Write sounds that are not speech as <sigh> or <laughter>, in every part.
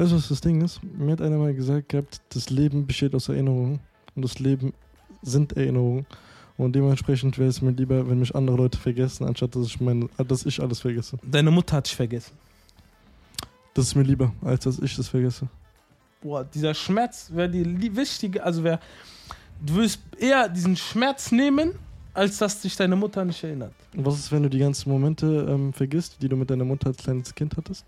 Weißt du, was das Ding ist? Mir hat einer mal gesagt gehabt, das Leben besteht aus Erinnerungen und das Leben sind Erinnerungen. Und dementsprechend wäre es mir lieber, wenn mich andere Leute vergessen, anstatt dass ich, meine, dass ich alles vergesse. Deine Mutter hat dich vergessen. Das ist mir lieber, als dass ich das vergesse. Boah, dieser Schmerz wäre die wichtige, also wäre, du würdest eher diesen Schmerz nehmen, als dass dich deine Mutter nicht erinnert. Und was ist, wenn du die ganzen Momente ähm, vergisst, die du mit deiner Mutter als kleines Kind hattest?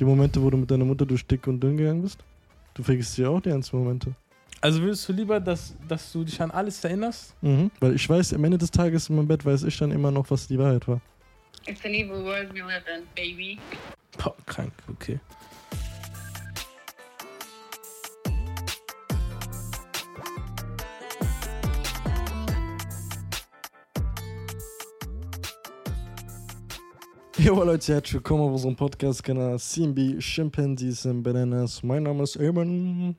Die Momente, wo du mit deiner Mutter durch dick und dünn gegangen bist? Du vergisst ja auch die ganzen Momente. Also würdest du lieber, dass, dass du dich an alles erinnerst? Mhm. Weil ich weiß, am Ende des Tages in meinem Bett weiß ich dann immer noch, was die Wahrheit war. It's an evil world we live in, baby. Boah, krank, okay. Jo Leute, herzlich willkommen auf unserem Podcast-Kanal CMB Chimpanzees and Bananas. Mein Name ist Eamon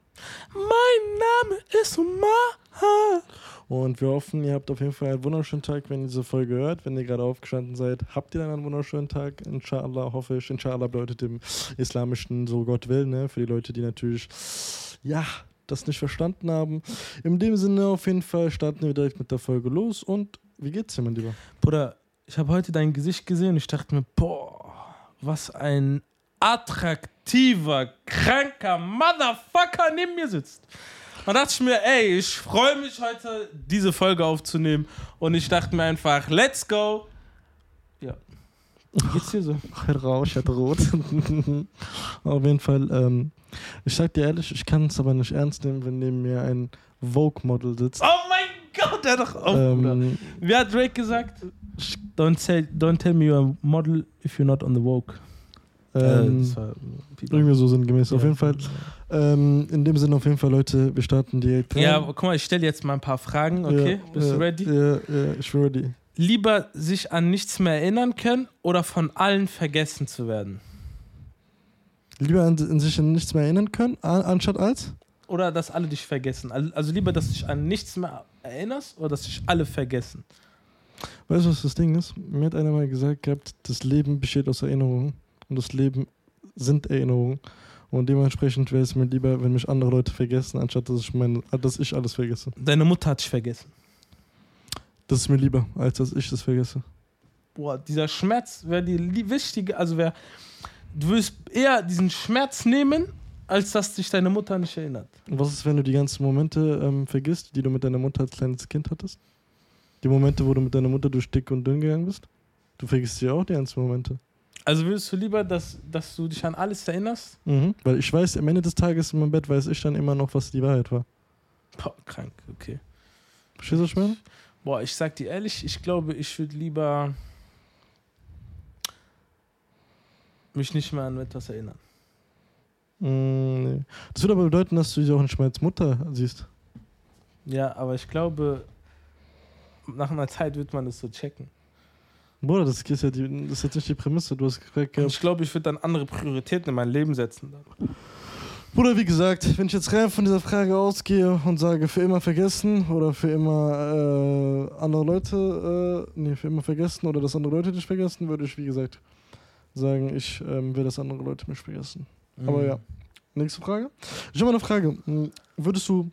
Mein Name ist Maha. und wir hoffen, ihr habt auf jeden Fall einen wunderschönen Tag, wenn ihr diese Folge hört. Wenn ihr gerade aufgestanden seid, habt ihr dann einen wunderschönen Tag. Inshallah, hoffe ich. Inshallah bedeutet im Islamischen so Gott will, ne? Für die Leute, die natürlich, ja, das nicht verstanden haben. In dem Sinne auf jeden Fall starten wir direkt mit der Folge los. Und wie geht's dir, mein Lieber? Bruder, ich habe heute dein Gesicht gesehen und ich dachte mir, boah, was ein attraktiver, kranker Motherfucker neben mir sitzt. Und dachte ich mir, ey, ich freue mich heute, diese Folge aufzunehmen. Und ich dachte mir einfach, let's go. Ja. Wie geht's dir so? <laughs> Rausch hat rot. <laughs> Auf jeden Fall, ähm, ich sag dir ehrlich, ich kann es aber nicht ernst nehmen, wenn neben mir ein Vogue-Model sitzt. Oh mein Gott, der doch auf, Bruder. ähm, Wie hat Drake gesagt? Don't, say, don't tell me you're a model if you're not on the woke. Äh, ähm, irgendwie so sinngemäß. Auf Ja. jeden Fall, ähm, in dem Sinne, auf jeden Fall, Leute, wir starten direkt. rein. Ja, aber guck mal, ich stelle jetzt mal ein paar Fragen, okay? Ja, Bist ja, du ready? Ja, ja, ich bin ready. Lieber sich an nichts mehr erinnern können oder von allen vergessen zu werden? Lieber an, an sich an nichts mehr erinnern können, an, anstatt als? Oder dass alle dich vergessen? Al- Also lieber, dass du dich an nichts mehr erinnerst oder dass dich alle vergessen? Weißt du, was das Ding ist? Mir hat einer mal gesagt gehabt, das Leben besteht aus Erinnerungen und das Leben sind Erinnerungen. Und dementsprechend wäre es mir lieber, wenn mich andere Leute vergessen, anstatt dass ich, meine, dass ich alles vergesse. Deine Mutter hat dich vergessen. Das ist mir lieber, als dass ich das vergesse. Boah, dieser Schmerz wäre die wichtige, also wäre, du würdest eher diesen Schmerz nehmen, als dass dich deine Mutter nicht erinnert. Und was ist, wenn du die ganzen Momente ähm, vergisst, die du mit deiner Mutter als kleines Kind hattest? Die Momente, wo du mit deiner Mutter durch dick und dünn gegangen bist? Du vergisst ja auch die ganzen Momente. Also würdest du lieber, dass, dass du dich an alles erinnerst? Mhm. Weil ich weiß, am Ende des Tages in meinem Bett weiß ich dann immer noch, was die Wahrheit war. Boah, krank, okay. Verstehst du, was ich meine? Boah, ich sag dir ehrlich, ich glaube, ich würde lieber mich nicht mehr an etwas erinnern. Mm, nee. Das würde aber bedeuten, dass du sie auch nicht mehr als Mutter siehst. Ja, aber ich glaube, nach einer Zeit wird man das so checken. Bruder, das ist, ja die, das ist jetzt nicht die Prämisse. Du hast gefragt ich glaube, ich würde dann andere Prioritäten in mein Leben setzen. Dann. Bruder, wie gesagt, wenn ich jetzt rein von dieser Frage ausgehe und sage, für immer vergessen oder für immer äh, andere Leute, äh, nee, für immer vergessen oder dass andere Leute dich vergessen, würde ich, wie gesagt, sagen, ich ähm, will, dass andere Leute mich vergessen. Aber Mhm. ja. Nächste Frage. Ich habe mal eine Frage. Hm, Würdest du,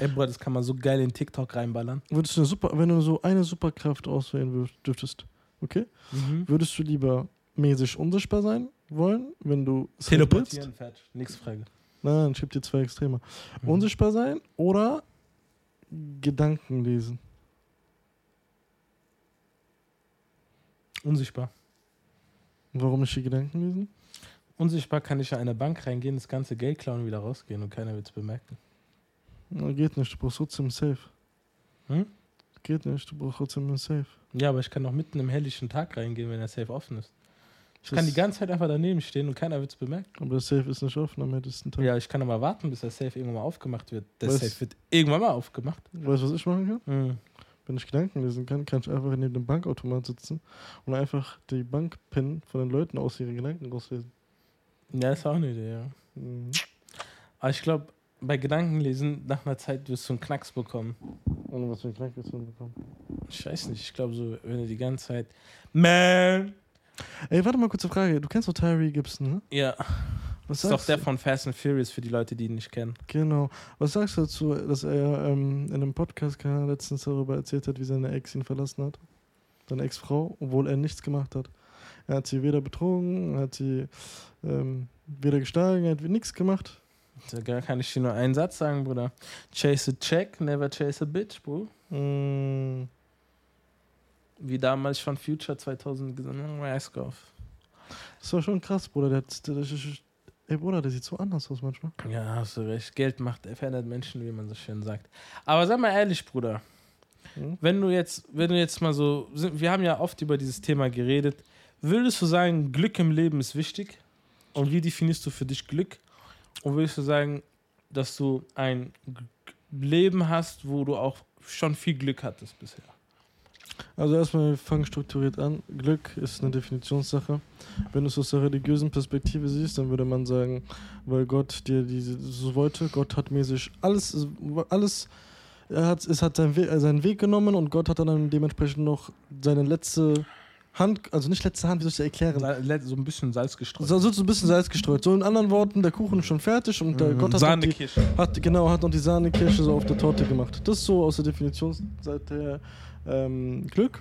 Ey, Bruder, das kann man so geil in TikTok reinballern. würdest du eine super, wenn du so eine Superkraft auswählen dürftest, okay? Mhm. Würdest du lieber mäßig unsichtbar sein wollen, wenn du Teleportieren, fertig. Nächste Frage. Nein, ich habe dir zwei Extreme. Mhm. Unsichtbar sein oder Gedanken lesen? Unsichtbar. Warum nicht die Gedanken lesen? Unsichtbar kann ich in eine Bank reingehen, das ganze Geld klauen und wieder rausgehen und keiner wird es bemerken. Na, geht nicht, du brauchst trotzdem ein Safe. Hm? Geht nicht, du brauchst trotzdem ein Safe. Ja, aber ich kann auch mitten im helllichen Tag reingehen, wenn der Safe offen ist. Ich Das- kann die ganze Zeit einfach daneben stehen und keiner wird es bemerken. Aber der Safe ist nicht offen am ältesten Tag. Ja, ich kann aber warten, bis der Safe irgendwann mal aufgemacht wird. Der Was? Safe wird irgendwann mal aufgemacht. Weißt du, was ich machen kann? Mhm. Wenn ich Gedanken lesen kann, kann ich einfach neben dem Bankautomat sitzen und einfach die Bankpin von den Leuten aus ihren Gedanken rauslesen. Ja, ist auch eine Idee, ja. Mhm. Aber ich glaube, bei Gedankenlesen, nach einer Zeit wirst du einen Knacks bekommen. Ohne was für ein Gedanken zu bekommen. Ich weiß nicht, ich glaube so, wenn du die ganze Zeit. Man! Ey, warte mal, kurze Frage. Du kennst doch Tyree Gibson, ne? Ja. Was Das ist doch der du? von Fast and Furious für die Leute, die ihn nicht kennen. Genau. Was sagst du dazu, dass er ähm, in einem Podcast letztens darüber erzählt hat, wie seine Ex ihn verlassen hat? Seine Ex-Frau, obwohl er nichts gemacht hat. Er hat sie weder betrogen, er hat sie ähm, weder geschlagen, er hat nichts gemacht. Da kann ich dir nur einen Satz sagen, Bruder. Chase a check, never chase a bitch, Bro. Mm, Wie damals von Future 2000 gesagt, off. das war schon krass, Bruder. Der hat, der, der, ey, Bruder, der sieht so anders aus manchmal. Ja, hast du recht. Geld macht, verändert Menschen, wie man so schön sagt. Aber sag mal ehrlich, Bruder. Hm? Wenn du jetzt, wenn du jetzt mal so, wir haben ja oft über dieses Thema geredet. Würdest du sagen, Glück im Leben ist wichtig? Und wie definierst du für dich Glück? Und würdest du sagen, dass du ein Leben hast, wo du auch schon viel Glück hattest bisher? Also erstmal, wir fangen strukturiert an. Glück ist eine Definitionssache. Wenn du es aus der religiösen Perspektive siehst, dann würde man sagen, weil Gott dir diese so wollte, Gott hat mäßig alles, alles, er hat, es hat seinen Weg, seinen Weg genommen und Gott hat dann dementsprechend noch seine letzte Hand, also nicht letzte Hand, wie soll ich das erklären? So ein bisschen Salz gestreut. So, so ein bisschen Salz gestreut. So in anderen Worten, der Kuchen ist schon fertig und der Mhm. Gott hat noch die, Sahnekirsche. hat, genau, hat noch die Sahnekirsche so auf der Torte gemacht. Das ist so aus der Definitionsseite her ähm, Glück.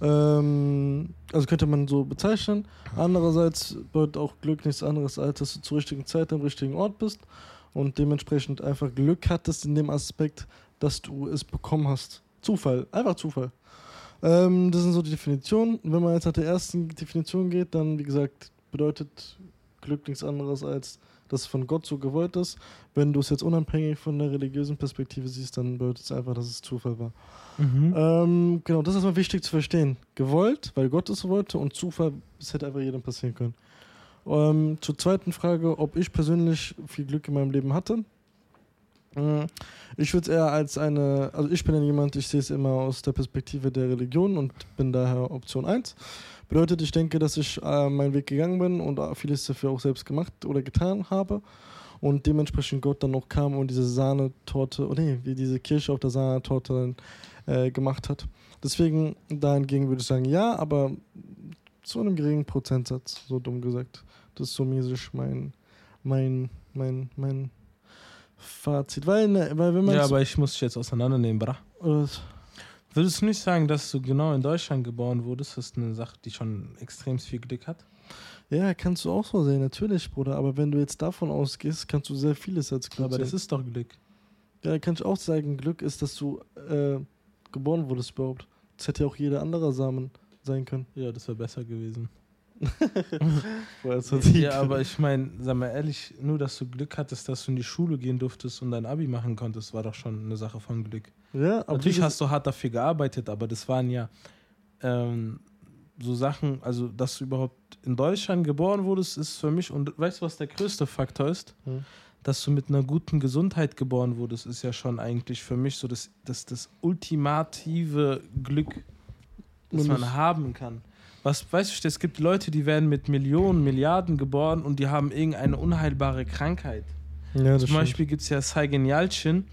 Ähm, also könnte man so bezeichnen. Andererseits bedeutet auch Glück nichts anderes, als dass du zur richtigen Zeit am richtigen Ort bist und dementsprechend einfach Glück hattest in dem Aspekt, dass du es bekommen hast. Zufall, einfach Zufall. Ähm, das sind so die Definitionen. Wenn man jetzt nach der ersten Definition geht, dann, wie gesagt, bedeutet Glück nichts anderes als dass es von Gott so gewollt ist. Wenn du es jetzt unabhängig von der religiösen Perspektive siehst, dann bedeutet es einfach, dass es Zufall war. Mhm. Ähm, genau, das ist mal wichtig zu verstehen. Gewollt, weil Gott es wollte und Zufall, es hätte einfach jedem passieren können. Ähm, zur zweiten Frage, ob ich persönlich viel Glück in meinem Leben hatte. Mm, Ich würde es eher als eine, also ich bin ja jemand, ich sehe es immer aus der Perspektive der Religion und bin daher Option 1. Bedeutet, ich denke, dass ich äh, meinen Weg gegangen bin und äh, vieles dafür auch selbst gemacht oder getan habe und dementsprechend Gott dann noch kam und diese Sahnetorte, oh nee, wie diese Kirsche auf der Sahnetorte äh, gemacht hat. Deswegen dahingegen würde ich sagen, ja, aber zu einem geringen Prozentsatz, so dumm gesagt. Das ist so mäßig mein, mein, mein, mein Fazit. Weil, ne, weil wenn man Ja, aber ich muss dich jetzt auseinandernehmen, bra. äh, Würdest du nicht sagen, dass du genau in Deutschland geboren wurdest? Das ist eine Sache, die schon extrem viel Glück hat. ja, kannst du auch so sehen, natürlich, Bruder. Aber wenn du jetzt davon ausgehst, kannst du sehr vieles als Glück Aber das sehen. ist doch Glück. Ja, da kann ich auch sagen, Glück ist, dass du äh, geboren wurdest überhaupt. Das hätte ja auch jeder andere Samen sein können. Ja, das wäre besser gewesen. <laughs> Ja, aber ich meine, sag mal ehrlich, nur dass du Glück hattest, dass du in die Schule gehen durftest und dein Abi machen konntest, war doch schon eine Sache von Glück. ja, aber Natürlich hast du hart dafür gearbeitet, aber das waren ja ähm, so Sachen, also dass du überhaupt in Deutschland geboren wurdest, ist für mich, und weißt du, was der größte Faktor ist? Hm. Dass du mit einer guten Gesundheit geboren wurdest, ist ja schon eigentlich für mich so das, das, das ultimative Glück, das man haben kann. Was weißt du, es gibt Leute, die werden mit Millionen, Milliarden geboren und die haben irgendeine unheilbare Krankheit. Ja, Zum. Beispiel gibt es ja Saigen Yalcin,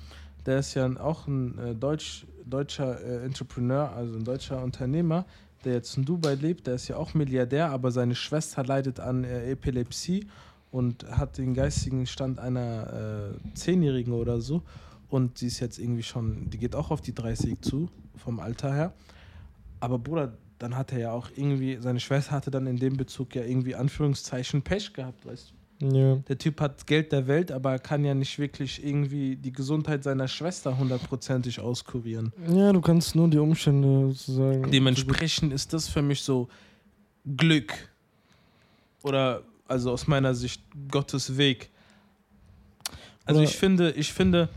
der ist ja auch ein äh, Deutsch, deutscher äh, Entrepreneur, also ein deutscher Unternehmer, der jetzt in Dubai lebt. Der ist ja auch Milliardär, aber seine Schwester leidet an äh, Epilepsie und hat den geistigen Stand einer äh, Zehnjährigen oder so. Und sie ist jetzt irgendwie schon, die geht auch auf die 30 zu, vom Alter her. Aber Bruder, dann hat er ja auch irgendwie, seine Schwester hatte dann in dem Bezug ja irgendwie Anführungszeichen Pech gehabt, weißt du. Ja. Der Typ hat Geld der Welt, aber er kann ja nicht wirklich irgendwie die Gesundheit seiner Schwester hundertprozentig auskurieren. ja, du kannst nur die Umstände sozusagen. Dementsprechend ist das für mich so Glück. Oder, also aus meiner Sicht, Gottes Weg. Also Oder- ich finde, ich finde,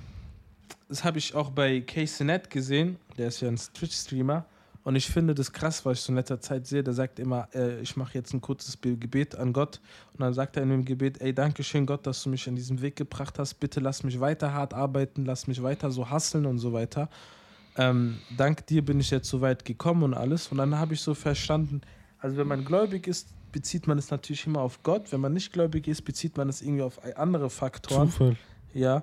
das habe ich auch bei Casey Net gesehen, der ist ja ein Twitch-Streamer. Und ich finde das krass, was ich so in letzter Zeit sehe. Der sagt immer, äh, ich mache jetzt ein kurzes Be- Gebet an Gott. Und dann sagt er in dem Gebet, ey, danke schön Gott, dass du mich an diesem Weg gebracht hast. Bitte lass mich weiter hart arbeiten, lass mich weiter so hasseln und so weiter. Ähm, dank dir bin ich jetzt so weit gekommen und alles. Und dann habe ich so verstanden, also wenn man gläubig ist, bezieht man es natürlich immer auf Gott. Wenn man nicht gläubig ist, bezieht man es irgendwie auf andere Faktoren. Zufall. Ja.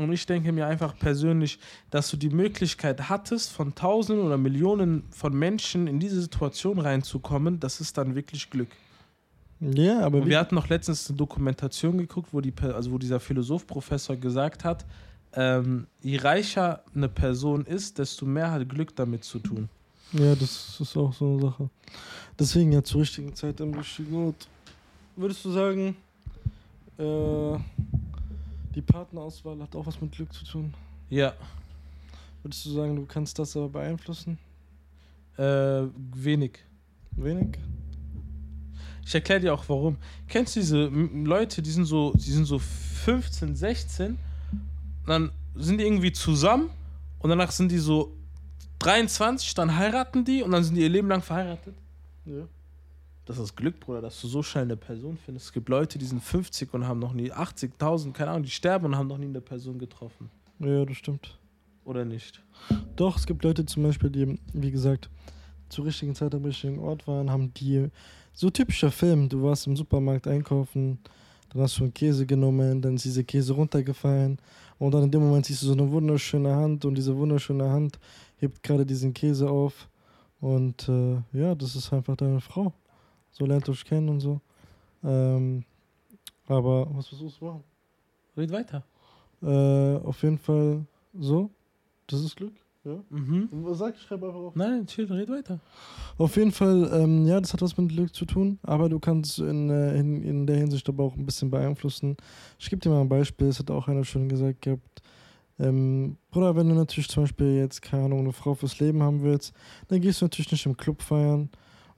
Und ich denke mir einfach persönlich, dass du die Möglichkeit hattest, von Tausenden oder Millionen von Menschen in diese Situation reinzukommen, das ist dann wirklich Glück. Ja, aber wir hatten noch letztens eine Dokumentation geguckt, wo, die, also wo dieser Philosoph-Professor gesagt hat, ähm, je reicher eine Person ist, desto mehr hat Glück damit zu tun. ja, das ist auch so eine Sache. Deswegen ja zur richtigen Zeit am richtigen Ort. Würdest du sagen, äh, die Partnerauswahl hat auch was mit Glück zu tun? Ja, Würdest du sagen, du kannst das aber beeinflussen? äh, wenig. Wenig? Ich erkläre dir auch warum. Kennst du diese Leute, die sind so, die sind so 15, 16, dann sind die irgendwie zusammen und danach sind die so 23, dann heiraten die und dann sind die ihr Leben lang verheiratet? Ja. Das ist Glück, Bruder, dass du so schnell eine Person findest. Es gibt Leute, die sind 50 und haben noch nie 80.000, keine Ahnung, die sterben und haben noch nie eine Person getroffen. Ja, das stimmt. Oder nicht? Doch, es gibt Leute zum Beispiel, die, wie gesagt, zur richtigen Zeit am richtigen Ort waren, haben die so typischer Film, du warst im Supermarkt einkaufen, dann hast du einen Käse genommen, dann ist dieser Käse runtergefallen und dann in dem Moment siehst du so eine wunderschöne Hand und diese wunderschöne Hand hebt gerade diesen Käse auf und äh, ja, das ist einfach deine Frau. So lernt euch kennen und so. Ähm, aber was versuchst du machen? Red weiter. Äh, auf jeden Fall so. Das ist Glück. Ja. Mhm. Sag, ich schreibe einfach auf. Nein, chill, red weiter. Auf jeden Fall, ähm, ja, das hat was mit Glück zu tun, aber du kannst in, äh, in, in der Hinsicht aber auch ein bisschen beeinflussen. Ich gebe dir mal ein Beispiel, es hat auch einer schon gesagt gehabt. Ähm, Bruder, wenn du natürlich zum Beispiel jetzt, keine Ahnung, eine Frau fürs Leben haben willst, dann gehst du natürlich nicht im Club feiern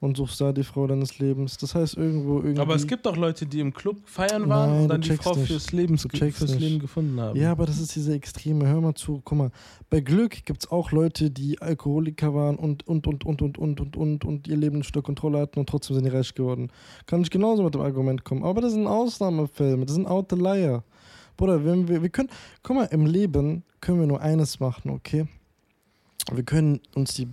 und suchst da die Frau deines Lebens. Das heißt, irgendwo irgendwie. Aber es gibt auch Leute, die im Club feiern waren Nein, und dann die Frau nicht. fürs, Lebens, fürs. Leben gefunden haben. Ja, aber das ist diese Extreme. Hör mal zu. Guck mal, bei Glück gibt es auch Leute, die Alkoholiker waren und, und, und, und, und, und, und, und, und ihr Leben unter Kontrolle hatten und trotzdem sind die reich geworden. Kann ich genauso mit dem Argument kommen. Aber das sind Ausnahmefilme, das sind Outlier. Bruder, wenn wir, wir können, guck mal, im Leben können wir nur eines machen, okay? Wir können uns die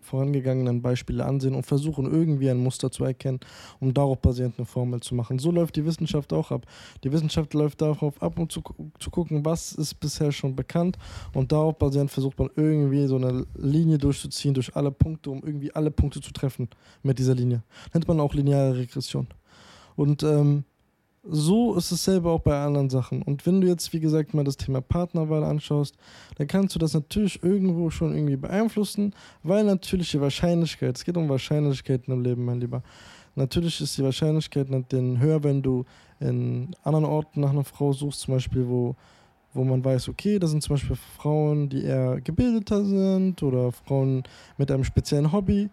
vorangegangenen Beispiele ansehen und versuchen, irgendwie ein Muster zu erkennen, um darauf basierend eine Formel zu machen. So läuft die Wissenschaft auch ab. Die Wissenschaft läuft darauf ab, um zu, zu gucken, was ist bisher schon bekannt und darauf basierend versucht man irgendwie so eine Linie durchzuziehen durch alle Punkte, um irgendwie alle Punkte zu treffen mit dieser Linie. Nennt man auch lineare Regression. Und ähm, so ist es selber auch bei anderen Sachen. Und wenn du jetzt, wie gesagt, mal das Thema Partnerwahl anschaust, dann kannst du das natürlich irgendwo schon irgendwie beeinflussen, weil natürlich die Wahrscheinlichkeit, es geht um Wahrscheinlichkeiten im Leben, mein Lieber. Natürlich ist die Wahrscheinlichkeit dann höher, wenn du in anderen Orten nach einer Frau suchst, zum Beispiel, wo, wo man weiß, okay, das sind zum Beispiel Frauen, die eher gebildeter sind oder Frauen mit einem speziellen Hobby.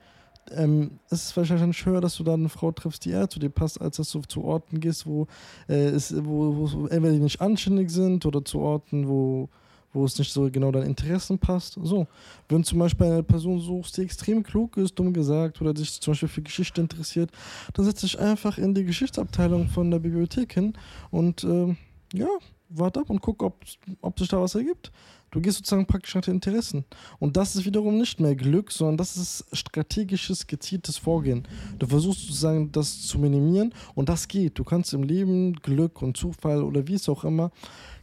Ähm, es ist wahrscheinlich höher, dass du da eine Frau triffst, die eher zu dir passt, als dass du zu Orten gehst, wo, äh, es, wo, wo entweder die nicht anständig sind oder zu Orten, wo, wo es nicht so genau deinen Interessen passt. So, wenn du zum Beispiel eine Person suchst, die extrem klug ist, dumm gesagt, oder sich zum Beispiel für Geschichte interessiert, dann setz dich einfach in die Geschichtsabteilung von der Bibliothek hin und ähm, ja, warte ab und guck, ob, ob sich da was ergibt. Du gehst sozusagen praktisch nach den Interessen. Und das ist wiederum nicht mehr Glück, sondern das ist strategisches, gezieltes Vorgehen. Du versuchst sozusagen das zu minimieren und das geht. Du kannst im Leben Glück und Zufall oder wie es auch immer,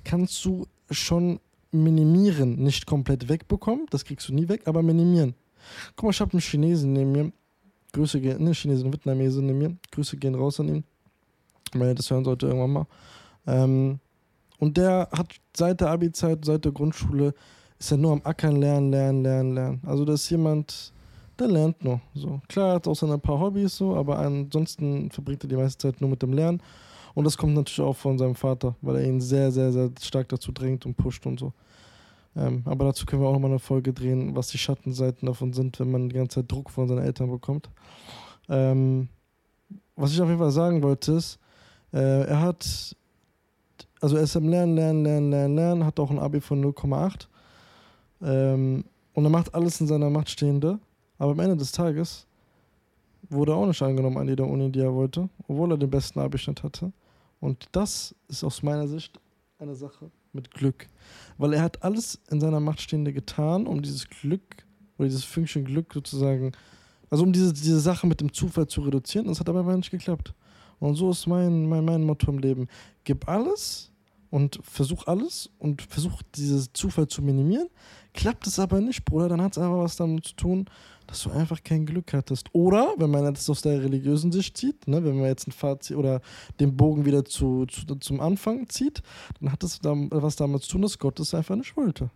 kannst du schon minimieren, nicht komplett wegbekommen, das kriegst du nie weg, aber minimieren. Guck mal, ich habe einen Chinesen neben mir, Grüße gehen, ne, Chinesen, Vietnamesen neben mir, Grüße gehen raus an ihn, wenn er das hören sollte irgendwann mal. Ähm, und der hat seit der Abi-Zeit, seit der Grundschule, ist er nur am Ackern, lernen, lernen, lernen, lernen. Also das ist jemand, der lernt nur. So. Klar, hat auch seine paar Hobbys so, aber ansonsten verbringt er die meiste Zeit nur mit dem Lernen. Und das kommt natürlich auch von seinem Vater, weil er ihn sehr, sehr, sehr stark dazu drängt und pusht und so. Ähm, aber dazu können wir auch nochmal eine Folge drehen, was die Schattenseiten davon sind, wenn man die ganze Zeit Druck von seinen Eltern bekommt. Ähm, was ich auf jeden Fall sagen wollte ist, äh, er hat, also er ist am Lernen, Lernen, Lernen, Lernen, Lernen, hat auch ein Abi von 0,8 ähm, und er macht alles in seiner Macht Stehende, aber am Ende des Tages wurde er auch nicht angenommen an jeder Uni, die er wollte, obwohl er den besten Abischnitt hatte. Und das ist aus meiner Sicht eine Sache mit Glück. Weil er hat alles in seiner Macht Stehende getan, um dieses Glück oder dieses Fünkchen Glück sozusagen, also um diese, diese Sache mit dem Zufall zu reduzieren. Das hat aber nicht geklappt. Und so ist mein, mein, mein Motto im Leben. Gib alles und versuch alles und versuch diesen Zufall zu minimieren. Klappt es aber nicht, Bruder, dann hat es einfach was damit zu tun, dass du einfach kein Glück hattest. Oder, wenn man das aus der religiösen Sicht zieht, ne, wenn man jetzt ein Fazit oder den Bogen wieder zu, zu, zum Anfang zieht, dann hat es was damit zu tun, dass Gott es einfach nicht wollte.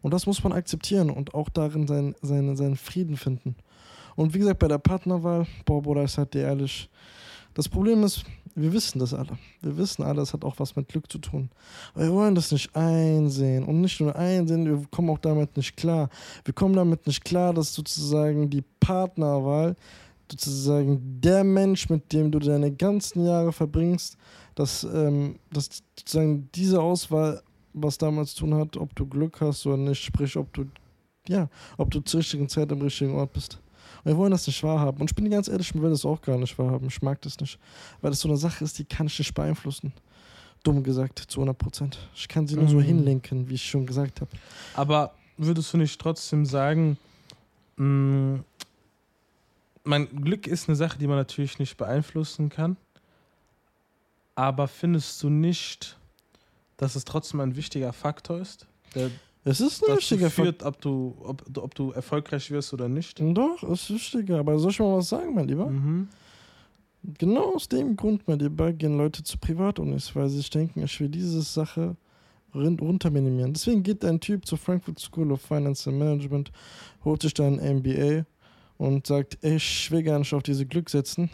Und das muss man akzeptieren und auch darin sein, seine, seinen Frieden finden. Und wie gesagt, bei der Partnerwahl, boah, Bruder, ich sag dir ehrlich, das Problem ist, wir wissen das alle. Wir wissen alle, es hat auch was mit Glück zu tun. Aber wir wollen das nicht einsehen. Und nicht nur einsehen, wir kommen auch damit nicht klar. Wir kommen damit nicht klar, dass sozusagen die Partnerwahl, sozusagen der Mensch, mit dem du deine ganzen Jahre verbringst, dass, ähm, dass sozusagen diese Auswahl was damit zu tun hat, ob du Glück hast oder nicht, sprich, ob du, ja, ob du zur richtigen Zeit am richtigen Ort bist. Wir wollen das nicht wahrhaben. Und ich bin ganz ehrlich, ich will das auch gar nicht wahrhaben. Ich mag das nicht. Weil das so eine Sache ist, die kann ich nicht beeinflussen. Dumm gesagt, zu 100 Prozent. Ich kann sie nur so Mhm. hinlenken, wie ich schon gesagt habe. Aber würdest du nicht trotzdem sagen, mh, mein Glück ist eine Sache, die man natürlich nicht beeinflussen kann. Aber findest du nicht, dass es trotzdem ein wichtiger Faktor ist, der Es ist ein wichtiger führt, ob du, ob, ob du erfolgreich wirst oder nicht? Doch, es ist wichtiger. Aber soll ich mal was sagen, mein Lieber? Mhm. Genau aus dem Grund, mein Lieber, gehen Leute zu Privatunis, weil sie sich denken, ich will diese Sache run- runterminimieren. Deswegen geht ein Typ zur Frankfurt School of Finance and Management, holt sich dann ein MBA und sagt, ey, ich will gar nicht auf diese Glück setzen.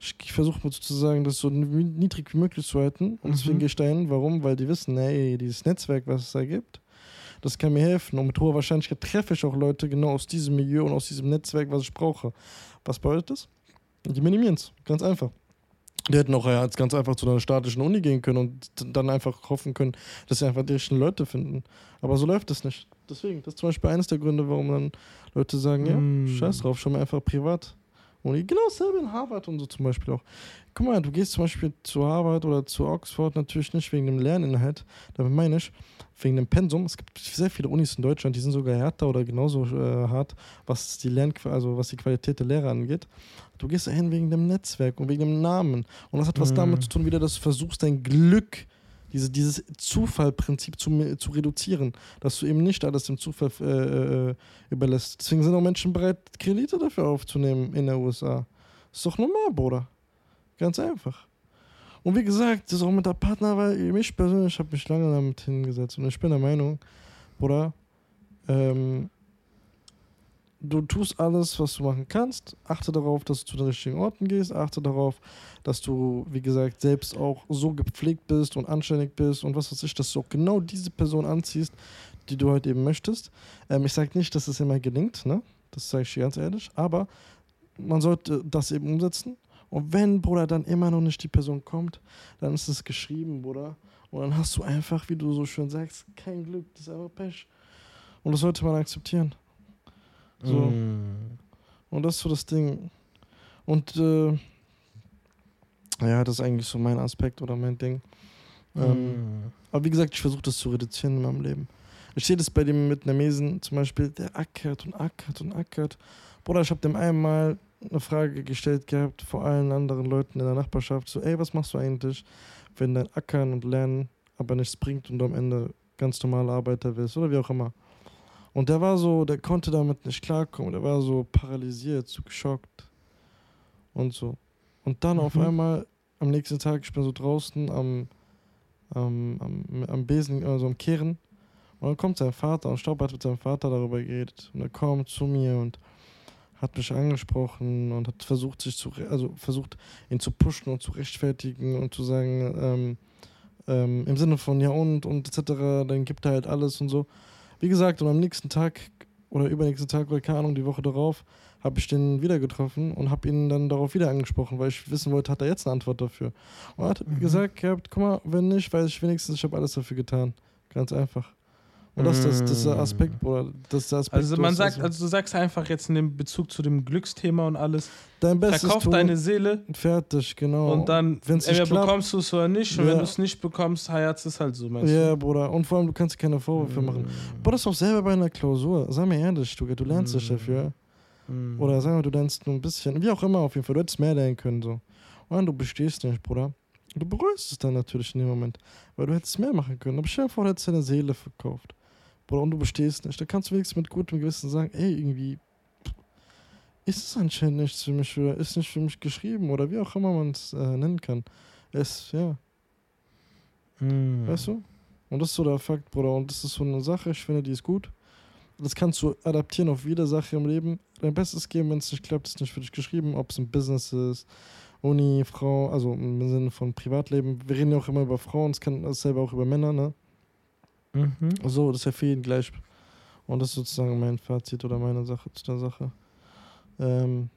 Ich, versuche mir sozusagen, das so ni- niedrig wie möglich zu halten. Und deswegen Mhm. gehe ich da hin. Warum? Weil die wissen, ey, dieses Netzwerk, was es da gibt, das kann mir helfen. Und mit hoher Wahrscheinlichkeit treffe ich auch Leute genau aus diesem Milieu und aus diesem Netzwerk, was ich brauche. Was bedeutet das? Die minimieren es. Ganz einfach. Die hätten auch ja, jetzt ganz einfach zu einer statischen Uni gehen können und dann einfach hoffen können, dass sie einfach die richtigen Leute finden. Aber so läuft es nicht. Deswegen, das ist zum Beispiel eines der Gründe, warum dann Leute sagen, ja, Mm. scheiß drauf, schon mal einfach privat. Uni. Genau dasselbe in Harvard und so zum Beispiel auch. Guck mal, du gehst zum Beispiel zu Harvard oder zu Oxford natürlich nicht wegen dem Lerninhalt, damit meine ich, wegen dem Pensum. Es gibt sehr viele Unis in Deutschland, die sind sogar härter oder genauso äh, hart, was die Lern also was die Qualität der Lehrer angeht. Du gehst dahin wegen dem Netzwerk und wegen dem Namen. Und das hat was Mhm. damit zu tun, wieder, dass du versuchst, dein Glück, diese, dieses Zufallprinzip zu, zu reduzieren. Dass du eben nicht alles dem Zufall äh, äh, überlässt. Deswegen sind auch Menschen bereit, Kredite dafür aufzunehmen in der USA. Ist doch normal, Bruder. Ganz einfach. Und wie gesagt, das auch mit der Partnerwahl. Ich persönlich habe mich lange damit hingesetzt und ich bin der Meinung, Bruder, ähm, du tust alles, was du machen kannst. Achte darauf, dass du zu den richtigen Orten gehst. Achte darauf, dass du, wie gesagt, selbst auch so gepflegt bist und anständig bist und was weiß ich, dass du auch genau diese Person anziehst, die du heute eben möchtest. Ähm, ich sage nicht, dass es immer gelingt, ne? Das sage ich dir ganz ehrlich. Aber man sollte das eben umsetzen. Und wenn, Bruder, dann immer noch nicht die Person kommt, dann ist es geschrieben, Bruder. Und dann hast du einfach, wie du so schön sagst, kein Glück, das ist einfach Pech. Und das sollte man akzeptieren. So. Mm. Und das ist so das Ding. Und äh, ja, das ist eigentlich so mein Aspekt oder mein Ding. Ähm, Mm. aber wie gesagt, ich versuche das zu reduzieren in meinem Leben. Ich sehe das bei dem mit Vietnamesen zum Beispiel, der ackert und ackert und ackert. Bruder, ich habe dem einmal eine Frage gestellt gehabt vor allen anderen Leuten in der Nachbarschaft. So, ey, was machst du eigentlich, wenn dein Ackern und Lernen aber nichts bringt und du am Ende ganz normaler Arbeiter wirst oder wie auch immer. Und der war so, der konnte damit nicht klarkommen. Der war so paralysiert, so geschockt und so. Und dann auf Mhm. einmal am nächsten Tag, ich bin so draußen am, am, am, am Besen, also am Kehren. Und dann kommt sein Vater und Staub hat mit seinem Vater darüber geredet. Und er kommt zu mir und hat mich angesprochen und hat versucht, sich zu, also versucht, ihn zu pushen und zu rechtfertigen und zu sagen, ähm, ähm, im Sinne von ja und und etc., dann gibt er halt alles und so. Wie gesagt, und am nächsten Tag oder übernächsten Tag oder keine Ahnung, die Woche darauf, habe ich den wieder getroffen und habe ihn dann darauf wieder angesprochen, weil ich wissen wollte, hat er jetzt eine Antwort dafür. Und er hat Mhm. gesagt gehabt, guck mal, wenn nicht, weiß ich wenigstens, ich habe alles dafür getan. Ganz einfach. Und das, das, das ist der Aspekt, Bruder. Das ist der Aspekt. Also du man sagt, also du sagst einfach jetzt in dem Bezug zu dem Glücksthema und alles, dein Bestes verkauf tun, deine Seele fertig, genau. und dann wenn's nicht entweder klappt- bekommst du es oder nicht und wenn Ja. du es nicht bekommst, Hayats ist halt so, meinst Ja, du? Bruder. Und vor allem, du kannst dir keine Vorwürfe machen. Mm. Bruder, das ist auch selber bei einer Klausur. Sag mir ehrlich, du, du lernst dich Mm. dafür. Mm. Oder sag mal, du lernst nur ein bisschen. Wie auch immer, auf jeden Fall. Du hättest mehr lernen können, so. Und du bestehst nicht, Bruder. Du bereust es dann natürlich in dem Moment, weil du hättest mehr machen können. Aber stell dir vor, du hättest deine Seele verkauft. Und du bestehst nicht. Da kannst du wenigstens mit gutem Gewissen sagen, ey, irgendwie ist es anscheinend nichts für mich oder ist nicht für mich geschrieben oder wie auch immer man es äh, nennen kann. Es, ja, Mhm. weißt du? Und das ist so der Fakt, Bruder. Und das ist so eine Sache, ich finde, die ist gut. Das kannst du adaptieren auf jede Sache im Leben. Dein Bestes geben, wenn es nicht klappt, ist nicht für dich geschrieben, ob es ein Business ist, Uni, Frau, also im Sinne von Privatleben. Wir reden ja auch immer über Frauen, es kann dasselbe auch über Männer, ne? Mhm. So, das ist ja für jeden gleich. Und das ist sozusagen mein Fazit oder meine Sache zu der Sache. Ähm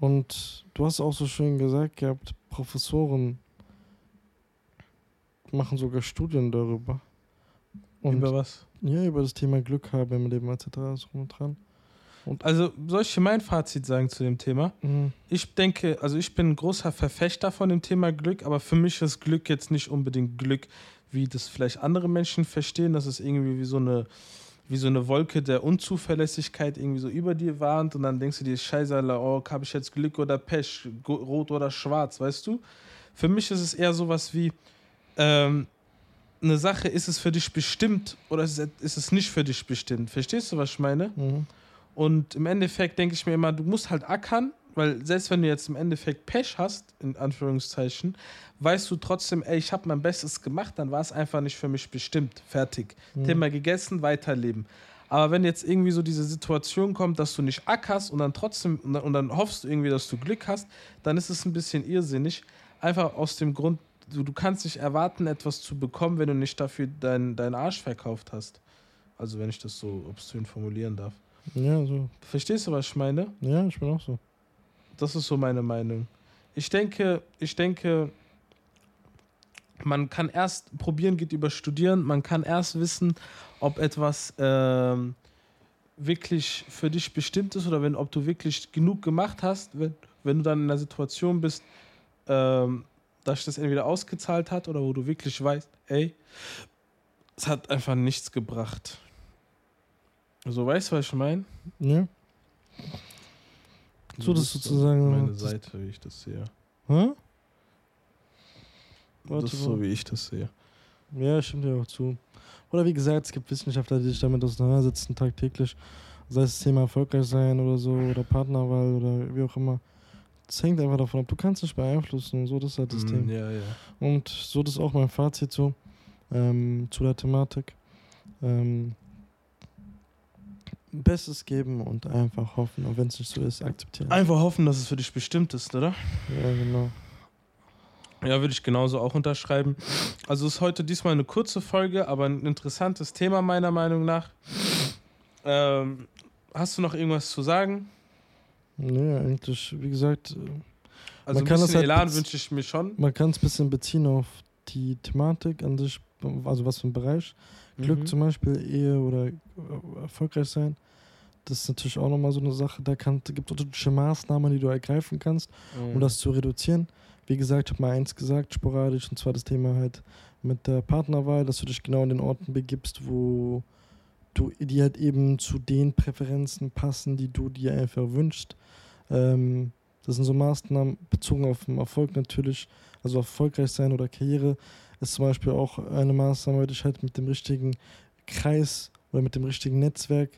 und du hast auch so schön gesagt gehabt, Professoren machen sogar Studien darüber. Und Über was? ja, über das Thema Glück haben im Leben etc. So und dran. Also, soll ich mein Fazit sagen zu dem Thema? Mhm. Ich denke, also ich bin ein großer Verfechter von dem Thema Glück, aber für mich ist Glück jetzt nicht unbedingt Glück, wie das vielleicht andere Menschen verstehen. Das ist irgendwie wie so eine, wie so eine Wolke der Unzuverlässigkeit irgendwie so über dir warnt und dann denkst du dir, scheiße, oh, habe ich jetzt Glück oder Pech, rot oder schwarz, weißt du? Für mich ist es eher sowas wie, ähm, eine Sache, ist es für dich bestimmt oder ist es, ist es nicht für dich bestimmt? Verstehst du, was ich meine? Mhm. Und im Endeffekt denke ich mir immer, du musst halt ackern, weil selbst wenn du jetzt im Endeffekt Pech hast, in Anführungszeichen, weißt du trotzdem, ey, ich habe mein Bestes gemacht, dann war es einfach nicht für mich bestimmt. Fertig. Mhm. Thema gegessen, weiterleben. Aber wenn jetzt irgendwie so diese Situation kommt, dass du nicht ackerst und dann trotzdem und dann, hoffst du irgendwie, dass du Glück hast, dann ist es ein bisschen irrsinnig. Einfach aus dem Grund, du, du kannst nicht erwarten, etwas zu bekommen, wenn du nicht dafür deinen dein Arsch verkauft hast. Also wenn ich das so obszön formulieren darf. Ja, so. Verstehst du, was ich meine? Ja, ich bin auch so. Das ist so meine Meinung. Ich denke, ich denke, man kann erst probieren, geht über studieren. Man kann erst wissen, ob etwas ähm, wirklich für dich bestimmt ist oder wenn, ob du wirklich genug gemacht hast, wenn, wenn du dann in einer Situation bist, ähm, dass das entweder ausgezahlt hat oder wo du wirklich weißt, ey, es hat einfach nichts gebracht. So, weißt du, was ich meine? Ja. So, das ist sozusagen- Meine das- Seite, wie ich das sehe. Hä? Das Warte, ist wo- so, wie ich das sehe. Ja, stimmt ja auch zu. Oder wie gesagt, es gibt Wissenschaftler, die sich damit auseinandersetzen tagtäglich. Sei es das Thema erfolgreich sein oder so, oder Partnerwahl oder wie auch immer. Es hängt einfach davon ab. Du kannst nicht beeinflussen und so, das ist halt das Mm, Ding. Ja, ja. Und so, das ist auch mein Fazit so ähm, zu der Thematik. Ähm, Bestes geben und einfach hoffen. Und wenn es nicht so ist, akzeptieren. Einfach hoffen, dass es für dich bestimmt ist, oder? ja, genau. Ja, würde ich genauso auch unterschreiben. Also ist heute diesmal eine kurze Folge, aber ein interessantes Thema meiner Meinung nach. Ähm, hast du noch irgendwas zu sagen? Nee, eigentlich, wie gesagt, äh, Also Man ein kann bisschen halt Elan wünsche ich mir schon. man kann es ein bisschen beziehen auf die Thematik an sich, also was für ein Bereich. Glück Mhm. zum Beispiel, Ehe oder äh, erfolgreich sein. Das ist natürlich auch nochmal so eine Sache. Da kann, da gibt es unterschiedliche Maßnahmen, die du ergreifen kannst, um Mhm. das zu reduzieren. Wie gesagt, ich habe mal eins gesagt, sporadisch, und zwar das Thema halt mit der Partnerwahl, dass du dich genau in den Orten begibst, wo du die halt eben zu den Präferenzen passen, die du dir einfach wünschst. Ähm, das sind so Maßnahmen bezogen auf den Erfolg natürlich, also erfolgreich sein oder Karriere ist zum Beispiel auch eine Maßnahme, dich halt mit dem richtigen Kreis oder mit dem richtigen Netzwerk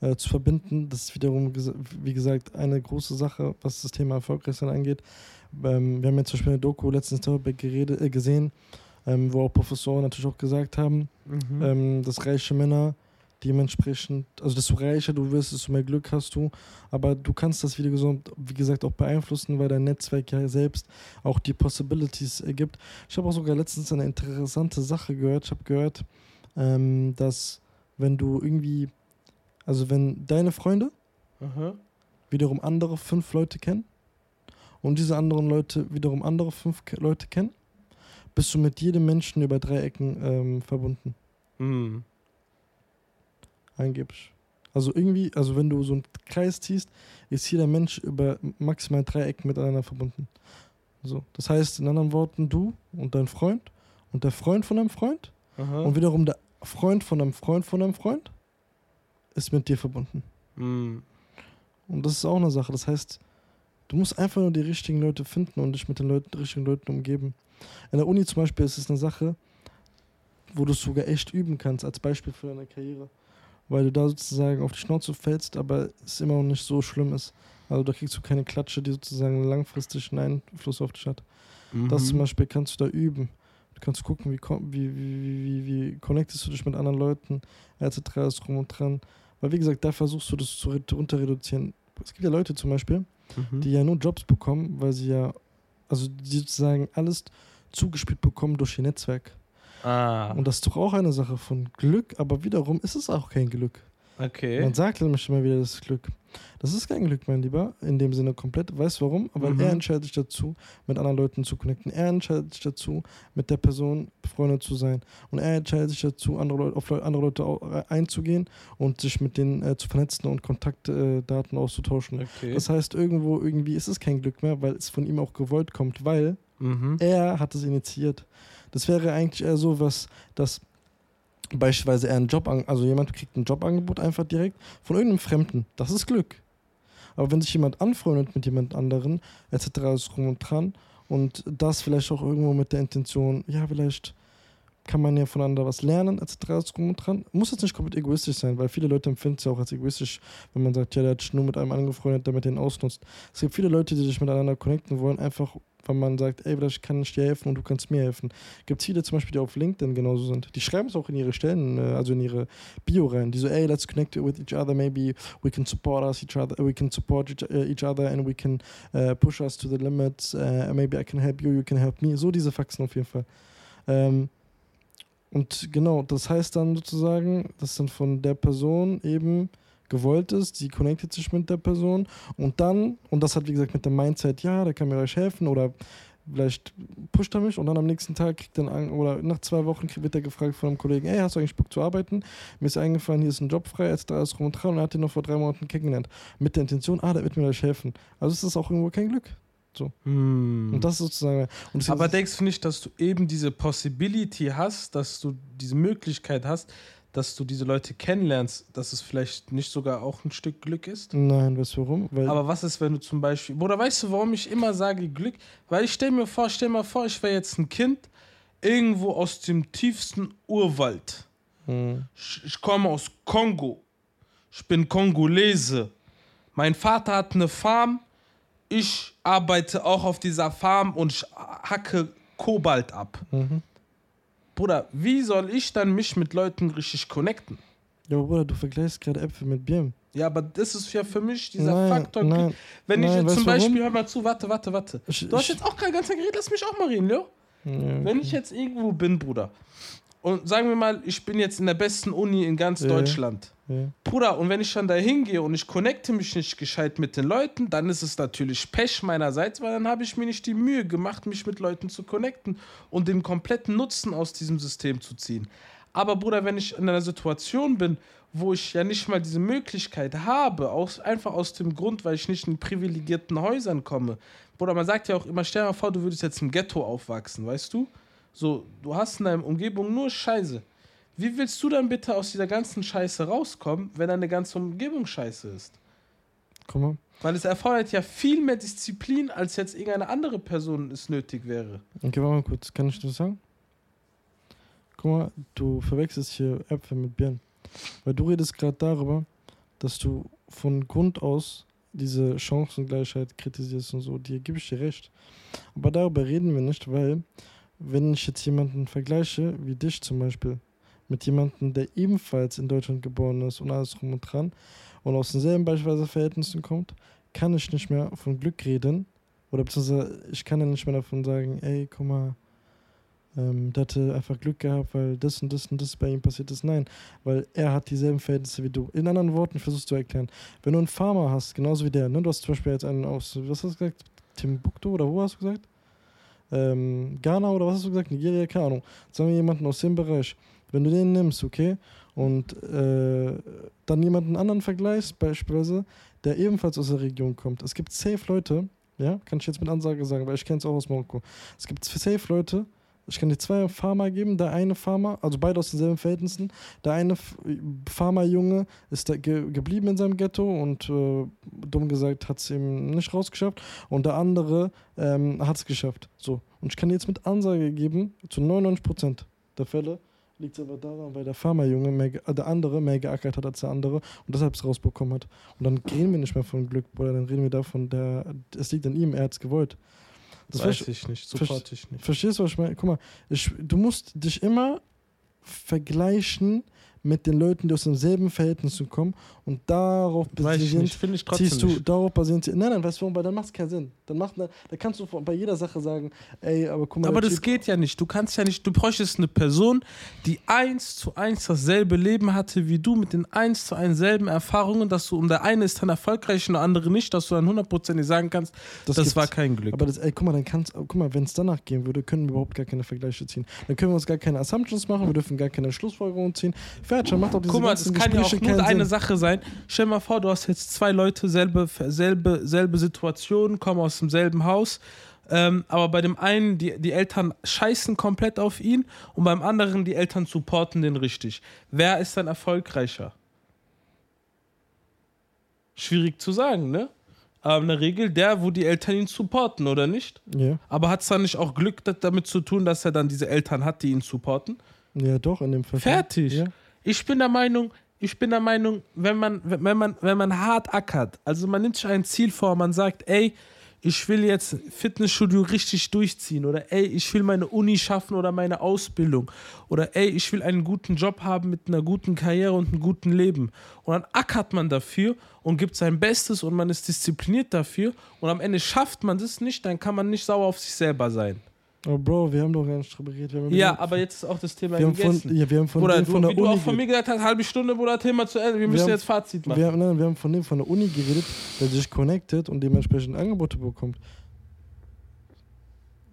äh, zu verbinden. Das ist wiederum, wie gesagt, eine große Sache, was das Thema Erfolgreichsein angeht. Ähm, wir haben jetzt zum Beispiel eine Doku letztens darüber geredet, äh, gesehen, ähm, wo auch Professoren natürlich auch gesagt haben, Mhm. ähm, dass reiche Männer dementsprechend, also desto reicher du wirst, desto mehr Glück hast du. Aber du kannst das, wie, gesagt, wie gesagt, auch beeinflussen, weil dein Netzwerk ja selbst auch die Possibilities ergibt. Ich habe auch sogar letztens eine interessante Sache gehört. Ich habe gehört, ähm, dass wenn du irgendwie, also wenn deine Freunde Aha. wiederum andere fünf Leute kennen und diese anderen Leute wiederum andere fünf Leute kennen, bist du mit jedem Menschen über drei Ecken ähm, verbunden. Mhm. Angeblich. Also irgendwie, also wenn du so einen Kreis ziehst, ist jeder Mensch über maximal drei Ecken miteinander verbunden. So. Das heißt, in anderen Worten, du und dein Freund und der Freund von deinem Freund Aha. und wiederum der Freund von deinem Freund von deinem Freund ist mit dir verbunden. Mhm. Und das ist auch eine Sache. Das heißt, Du musst einfach nur die richtigen Leute finden und dich mit den Leuten, richtigen Leuten umgeben. In der Uni zum Beispiel ist es eine Sache, wo du es sogar echt üben kannst, als Beispiel für deine Karriere. Weil du da sozusagen auf die Schnauze fällst, aber es immer noch nicht so schlimm ist. Also da kriegst du keine Klatsche, die sozusagen langfristig einen Einfluss auf dich hat. Das zum Mhm. Beispiel kannst du da üben. Du kannst gucken, wie, wie, wie, wie, wie, connectest du dich mit anderen Leuten, etc. alles drum und dran. Weil wie gesagt, da versuchst du das zu re- runter reduzieren. Es gibt ja Leute zum Beispiel, Mhm. die ja nur Jobs bekommen, weil sie ja, also die sozusagen alles zugespielt bekommen durch ihr Netzwerk. Ah, Und das ist doch auch eine Sache von Glück, aber wiederum ist es auch kein Glück. Okay. Man sagt nämlich immer wieder das Glück. Das ist kein Glück, mein Lieber, in dem Sinne komplett. Weißt du warum? Weil Mhm. er entscheidet sich dazu, mit anderen Leuten zu connecten. Er entscheidet sich dazu, mit der Person befreundet zu sein. Und er entscheidet sich dazu, andere Leute, auf andere Leute äh, einzugehen und sich mit denen äh, zu vernetzen und Kontaktdaten auszutauschen. okay. Das heißt, irgendwo, irgendwie ist es kein Glück mehr, weil es von ihm auch gewollt kommt, weil mhm. er hat es initiiert. Das wäre eigentlich eher so was, dass beispielsweise er einen Job, also jemand kriegt ein Jobangebot einfach direkt von irgendeinem Fremden. Das ist Glück. Aber wenn sich jemand anfreundet mit jemand anderen, etc. ist rum und dran und das vielleicht auch irgendwo mit der Intention, ja, vielleicht kann man ja voneinander was lernen, etc. ist rum und dran. Muss jetzt nicht komplett egoistisch sein, weil viele Leute empfinden es ja auch als egoistisch, wenn man sagt, ja, der hat sich nur mit einem angefreundet, der mit denen ausnutzt. Es gibt viele Leute, die sich miteinander connecten wollen, einfach weil man sagt, ey, vielleicht kann ich dir helfen und du kannst mir helfen. Gibt viele zum Beispiel, die auf LinkedIn genauso sind. Die schreiben es auch in ihre Stellen, äh, also in ihre Bio rein. Die so, ey, let's connect with each other, maybe we can support us each other, we can support each, each other and we can uh, push us to the limits. Uh, maybe I can help you, you can help me. So diese Faxen auf jeden Fall. Ähm, und genau, das heißt dann sozusagen, dass dann von der Person eben gewollt ist, sie connectet sich mit der Person und dann, und das hat wie gesagt mit dem Mindset, ja, der kann mir euch helfen oder vielleicht pusht er mich und dann am nächsten Tag kriegt dann an, oder nach zwei Wochen wird er gefragt von einem Kollegen, ey, hast du eigentlich Bock zu arbeiten? Mir ist eingefallen, hier ist ein Job frei, etc. ist rum und dran und er hat ihn noch vor drei Monaten kennengelernt. Mit der Intention, ah, der wird mir gleich helfen. Also ist das auch irgendwo kein Glück. Hm. Und das sozusagen. Und Aber denkst du nicht, dass du eben diese Possibility hast, dass du diese Möglichkeit hast, dass du diese Leute kennenlernst, dass es vielleicht nicht sogar auch ein Stück Glück ist? Nein, weißt du warum? Weil Aber was ist, wenn du zum Beispiel. Oder weißt du, warum ich immer sage Glück? Weil ich stell mir vor, stell mir vor, ich wäre jetzt ein Kind irgendwo aus dem tiefsten Urwald. Hm. Ich, ich komme aus Kongo. Ich bin Kongolese. Mein Vater hat eine Farm. Ich arbeite auch auf dieser Farm und ich hacke Kobalt ab. Mhm. Bruder, wie soll ich dann mich mit Leuten richtig connecten? Ja, aber Bruder, du vergleichst gerade Äpfel mit Birnen. Ja, aber das ist ja für mich dieser nein, Faktor. Nein, Wenn ich nein, jetzt weißt zum du warum? Beispiel, hör mal zu, warte, warte, warte. Ich- Du hast ich- jetzt auch gerade ganz geredet, lass mich auch mal reden, Leo. Ja, Wenn ich jetzt irgendwo bin, Bruder, und sagen wir mal, ich bin jetzt in der besten Uni in ganz Ja. Deutschland. ja. Bruder, und wenn ich dann da hingehe und ich connecte mich nicht gescheit mit den Leuten, dann ist es natürlich Pech meinerseits, weil dann habe ich mir nicht die Mühe gemacht, mich mit Leuten zu connecten und den kompletten Nutzen aus diesem System zu ziehen. Aber Bruder, wenn ich in einer Situation bin, wo ich ja nicht mal diese Möglichkeit habe, aus, einfach aus dem Grund, weil ich nicht in privilegierten Häusern komme. Bruder, man sagt ja auch immer, stell dir mal vor, du würdest jetzt im Ghetto aufwachsen, weißt du? So, du hast in deiner Umgebung nur Scheiße. Wie willst du dann bitte aus dieser ganzen Scheiße rauskommen, wenn deine ganze Umgebung scheiße ist? Guck mal. Weil es erfordert ja viel mehr Disziplin, als jetzt irgendeine andere Person es nötig wäre. Okay, warte mal kurz. Kann ich das sagen? Guck mal, du verwechselst hier Äpfel mit Birnen. Weil du redest gerade darüber, dass du von Grund aus diese Chancengleichheit kritisierst und so. Dir gebe ich dir recht. Aber darüber reden wir nicht, weil, wenn ich jetzt jemanden vergleiche, wie dich zum Beispiel, mit jemandem, der ebenfalls in Deutschland geboren ist und alles drum und dran und aus denselben beispielsweise Verhältnissen kommt, kann ich nicht mehr von Glück reden. Oder beziehungsweise ich kann ja nicht mehr davon sagen, ey, guck mal, ähm, der hatte einfach Glück gehabt, weil das und das und das bei ihm passiert ist. Nein, weil er hat dieselben Verhältnisse wie du. In anderen Worten, ich versuch's zu erklären. Wenn du einen Farmer hast, genauso wie der, ne? du hast zum Beispiel jetzt einen aus, was hast du gesagt? Timbuktu oder wo hast du gesagt? Ähm, Ghana oder was hast du gesagt? Nigeria, keine Ahnung. Sagen wir jemanden aus dem Bereich. Wenn du den nimmst, okay, und äh, dann jemanden anderen vergleichst, beispielsweise, der ebenfalls aus der Region kommt. Es gibt safe Leute, ja, kann ich jetzt mit Ansage sagen, weil ich kenne es auch aus Marokko. Es gibt safe Leute, ich kann dir zwei Farmer geben. Der eine Farmer, also beide aus denselben Verhältnissen. Der eine Farmerjunge ist ge geblieben in seinem Ghetto und äh, dumm gesagt hat es ihm nicht rausgeschafft. Und der andere ähm, hat es geschafft. So. Und ich kann dir jetzt mit Ansage geben, zu 99% der Fälle liegt es aber daran, weil der Farmerjunge mehr, der andere mehr geackert hat als der andere und deshalb es rausbekommen hat. Und dann reden wir nicht mehr von Glück, Bruder, dann reden wir davon, der, es liegt an ihm, er hat es gewollt. Das Weiß ich nicht, support ich nicht. Verstehst du, was ich meine? Guck mal, ich, du musst dich immer vergleichen mit den Leuten, die aus demselben Verhältnis kommen und darauf basierend ziehst du nicht. darauf basierend. Nein, nein, weißt du warum? Weil dann macht es keinen Sinn. Dann macht da kannst du bei jeder Sache sagen, ey, aber guck mal. Aber das Typ- geht ja nicht. Du kannst ja nicht, du bräuchtest eine Person, die eins zu eins dasselbe Leben hatte wie du, mit den eins zu eins selben Erfahrungen, dass du, und der eine ist dann erfolgreich und der andere nicht, dass du dann hundertprozentig sagen kannst, das, gibt's. war kein Glück. Aber das, ey, guck mal, dann kannst, guck mal, wenn es danach gehen würde, können wir überhaupt gar keine Vergleiche ziehen. Dann können wir uns gar keine Assumptions machen, wir dürfen gar keine Schlussfolgerungen ziehen. Dann macht doch diese Guck mal, das kann ja auch Gespräche nur eine Sinn. Sache sein. Stell dir mal vor, du hast jetzt zwei Leute, selbe, selbe, selbe Situation, kommen aus demselben Haus. Ähm, aber bei dem einen, die, die Eltern scheißen komplett auf ihn und beim anderen, die Eltern supporten den richtig. Wer ist dann erfolgreicher? Schwierig zu sagen, ne? Aber in der Regel der, wo die Eltern ihn supporten, oder nicht? Ja. Aber hat es dann nicht auch Glück da- damit zu tun, dass er dann diese Eltern hat, die ihn supporten? ja, doch, in dem Fall. Fertig. Ja. Ich bin der Meinung, ich bin der Meinung, wenn man, wenn man, wenn man hart ackert, also man nimmt sich ein Ziel vor, man sagt, ey, ich will jetzt Fitnessstudio richtig durchziehen oder ey, ich will meine Uni schaffen oder meine Ausbildung oder ey, ich will einen guten Job haben mit einer guten Karriere und einem guten Leben. Und dann ackert man dafür und gibt sein Bestes und man ist diszipliniert dafür und am Ende schafft man das nicht, dann kann man nicht sauer auf sich selber sein. Aber Bro, wir haben doch gar nicht drüber geredet. Wir Ja, aber jetzt ist auch das Thema wir haben gegessen. von, ja, wir haben von, Bruder, dem du, von der wie du Uni auch von mir gesagt hast, halbe Stunde, Bruder, Thema zu Ende. Wir müssen haben- jetzt Fazit machen. Wir haben, nein, wir haben von dem von der Uni geredet, der sich connected und dementsprechend Angebote bekommt.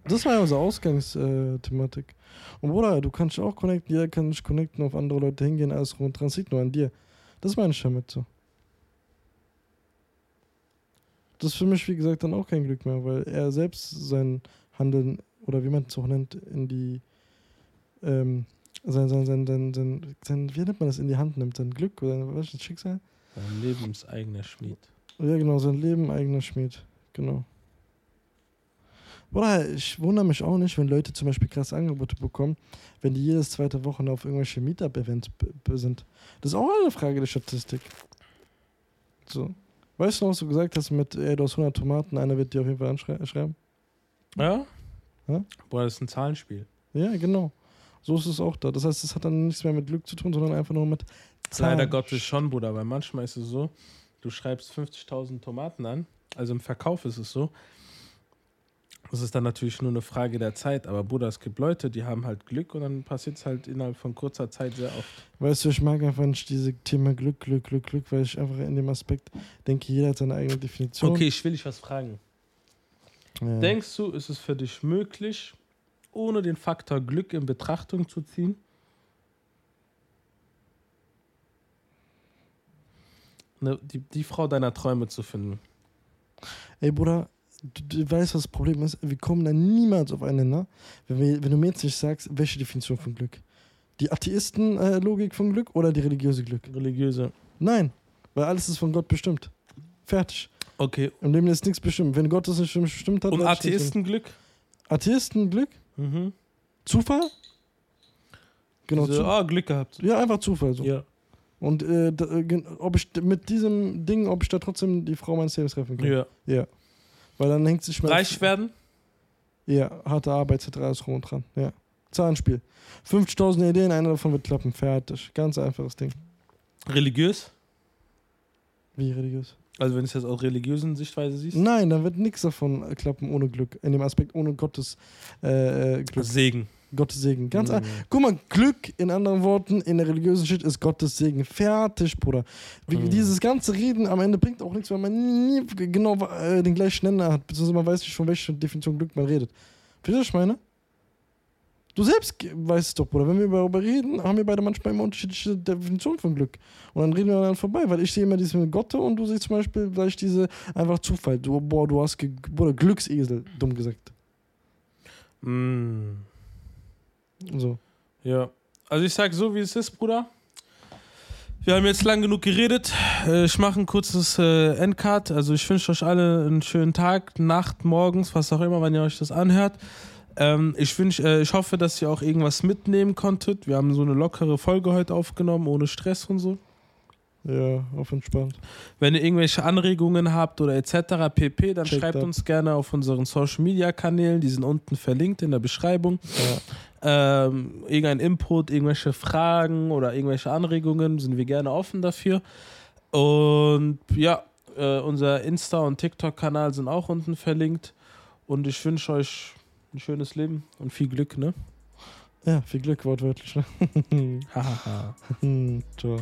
Das war ja unsere Ausgangsthematik. Und Bruder, du kannst dich auch connecten, jeder kann sich connecten, auf andere Leute hingehen, alles rund dran, liegt nur an dir. Das meine ich damit so. Das ist für mich, wie gesagt, dann auch kein Glück mehr, weil er selbst sein Handeln, oder wie man es auch nennt, in die, ähm, sein, sein, sein, sein, sein, sein, wie nennt man das, in die Hand nimmt, sein Glück oder was ist Schicksal? Dein lebenseigener Schmied. Ja, genau, sein Leben, eigener Schmied. Genau. Bruder, ich wundere mich auch nicht, wenn Leute zum Beispiel krasse Angebote bekommen, wenn die jedes zweite Woche auf irgendwelche Meetup-Events sind. Das ist auch eine Frage der Statistik. So. Weißt du noch, was du gesagt hast mit, ey, du hast 100 Tomaten, einer wird dir auf jeden Fall anschreiben? Ja? Ja? Boah, das ist ein Zahlenspiel. Ja, genau. So ist es auch da. Das heißt, es hat dann nichts mehr mit Glück zu tun, sondern einfach nur mit Zahlen. Leider Gottes schon, Bruder, weil manchmal ist es so, du schreibst 50.000 Tomaten an, also im Verkauf ist es so. Das ist dann natürlich nur eine Frage der Zeit, aber Bruder, es gibt Leute, die haben halt Glück und dann passiert es halt innerhalb von kurzer Zeit sehr oft. Weißt du, ich mag einfach nicht dieses Thema Glück, Glück, Glück, Glück, weil ich einfach in dem Aspekt denke, jeder hat seine eigene Definition. Okay, ich will dich was fragen. Ja. Denkst du, ist es für dich möglich, ohne den Faktor Glück in Betrachtung zu ziehen? Ne, die, die Frau deiner Träume zu finden. Ey, Bruder, du, du weißt, was das Problem ist? Wir kommen da niemals auf einen Nenner, wenn, wir, wenn du mir jetzt nicht sagst, welche Definition von Glück. Die Atheisten-Logik von Glück oder die religiöse Glück? Religiöse. Nein, weil alles ist von Gott bestimmt. Fertig. Okay. Im Leben ist nichts bestimmt. Wenn Gott das nicht bestimmt hat, Und dann ist es Atheistenglück? Atheisten-Glück? Mhm. Zufall? Genau, Diese, Zu ah, Glück gehabt. ja, einfach Zufall. So. Ja. Und äh, da, äh, ob ich mit diesem Ding, ob ich da trotzdem die Frau meines Lebens treffen kann. ja. Ja. Weil dann hängt sich mal. Reich werden? Ja, harte Arbeit, etc. alles rum und dran. Ja. Zahlenspiel. 50.000 Ideen, einer davon wird klappen. Fertig. Ganz einfaches Ding. Religiös? Wie religiös? Also wenn du es jetzt aus religiösen Sichtweise siehst? Nein, dann wird nichts davon klappen ohne Glück. In dem Aspekt ohne Gottes äh, äh, Glück. Segen. Gottes Segen. Ganz Mhm. Guck mal, Glück, in anderen Worten, in der religiösen Shit ist Gottes Segen. Fertig, Bruder. Wie, Mhm. Dieses ganze Reden am Ende bringt auch nichts, weil man nie genau äh, den gleichen Nenner hat, beziehungsweise man weiß nicht, von welcher Definition Glück man redet. Verstehst du, was ich meine? Du selbst weißt es doch, Bruder. Wenn wir darüber reden, haben wir beide manchmal immer unterschiedliche Definitionen von Glück. Und dann reden wir dann vorbei, weil ich sehe immer dieses mit Gott und du siehst zum Beispiel gleich diese einfach Zufall. Du, boah, du hast, Bruder, Glücksesel, dumm gesagt. Mm. So. Ja. Also ich sag so, wie es ist, Bruder. Wir haben jetzt lang genug geredet. Äh, Ich mache ein kurzes äh, Endcard. Also ich wünsche euch alle einen schönen Tag, Nacht, morgens, was auch immer, wenn ihr euch das anhört. Ähm, ich, wünsch, äh, ich hoffe, dass ihr auch irgendwas mitnehmen konntet. Wir haben so eine lockere Folge heute aufgenommen, ohne Stress und so. Ja, auf entspannt. Wenn ihr irgendwelche Anregungen habt oder etc. pp, dann Checkt schreibt ab. uns gerne auf unseren Social Media Kanälen. Die sind unten verlinkt in der Beschreibung. Ja. Ähm, irgendein Input, irgendwelche Fragen oder irgendwelche Anregungen, sind wir gerne offen dafür. Und ja, äh, unser Insta- und TikTok-Kanal sind auch unten verlinkt. Und ich wünsche euch ein schönes Leben und viel Glück, ne? ja, viel Glück wortwörtlich. Ne? <laughs> Hahaha. <laughs> Ciao.